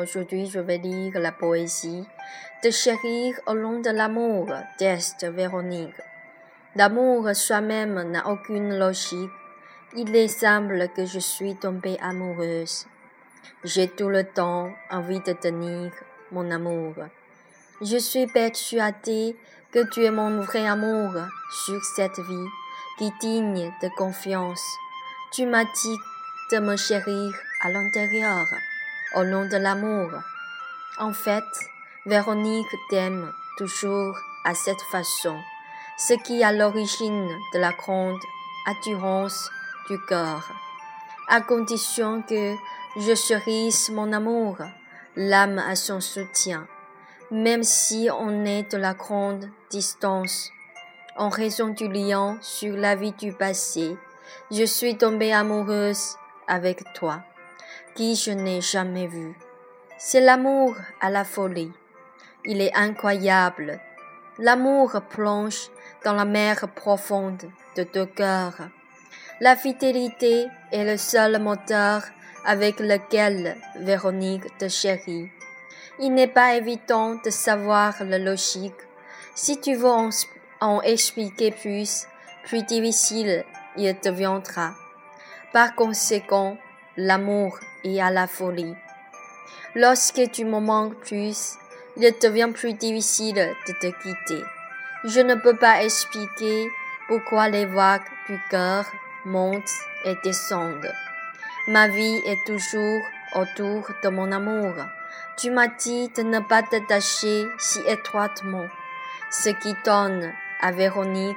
Aujourd'hui, je vais lire la poésie de chérir au long de l'amour d'Est Véronique. L'amour soi-même n'a aucune logique. Il est semble que je suis tombée amoureuse. J'ai tout le temps envie de tenir mon amour. Je suis persuadée que tu es mon vrai amour sur cette vie qui digne de confiance. Tu m'as dit de me chérir à l'intérieur, au nom de l'amour. En fait, Véronique t'aime toujours à cette façon, ce qui est à l'origine de la grande attirance du cœur. À condition que je chérisse mon amour, l'âme à son soutien, même si on est de la grande distance. En raison du lien sur la vie du passé, je suis tombée amoureuse avec toi, qui je n'ai jamais vu. C'est l'amour à la folie. Il est incroyable. L'amour plonge dans la mer profonde de deux cœurs. La fidélité est le seul moteur avec lequel Véronique te chérit. Il n'est pas évident de savoir la logique. Si tu veux en, en expliquer plus, plus difficile il deviendra. Par conséquent, l'amour est à la folie. Lorsque tu me manques plus, il devient plus difficile de te quitter. Je ne peux pas expliquer pourquoi les vagues du cœur montent et descendent. Ma vie est toujours autour de mon amour. Tu m'as dit de ne pas t'attacher si étroitement, ce qui donne à Véronique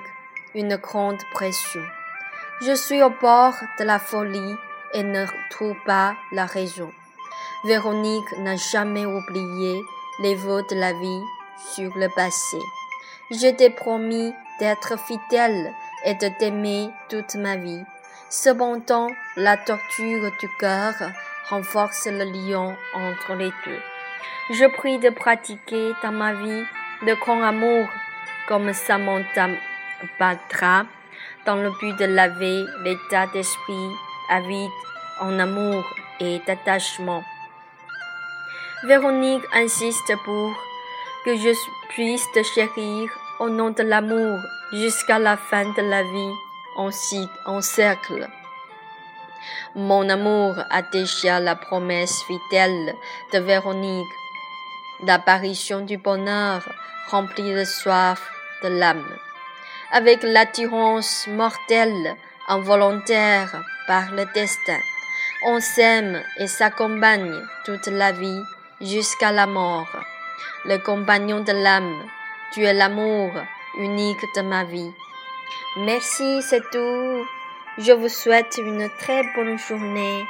une grande pression. Je suis au bord de la folie et ne trouve pas la raison. Véronique n'a jamais oublié les vœux de la vie sur le passé. Je t'ai promis d'être fidèle et de t'aimer toute ma vie. Cependant, la torture du cœur renforce le lien entre les deux. Je prie de pratiquer dans ma vie le grand amour comme Samantha Batra dans le but de laver l'état d'esprit avide en amour et d'attachement. Véronique insiste pour que je puisse te chérir au nom de l'amour jusqu'à la fin de la vie en, en cercle. Mon amour a déjà la promesse fidèle de Véronique. L'apparition du bonheur remplit de soif de l'âme. Avec l'attirance mortelle involontaire par le destin, on s'aime et s'accompagne toute la vie jusqu'à la mort. Le compagnon de l'âme, tu es l'amour unique de ma vie. Merci, c'est tout. Je vous souhaite une très bonne journée.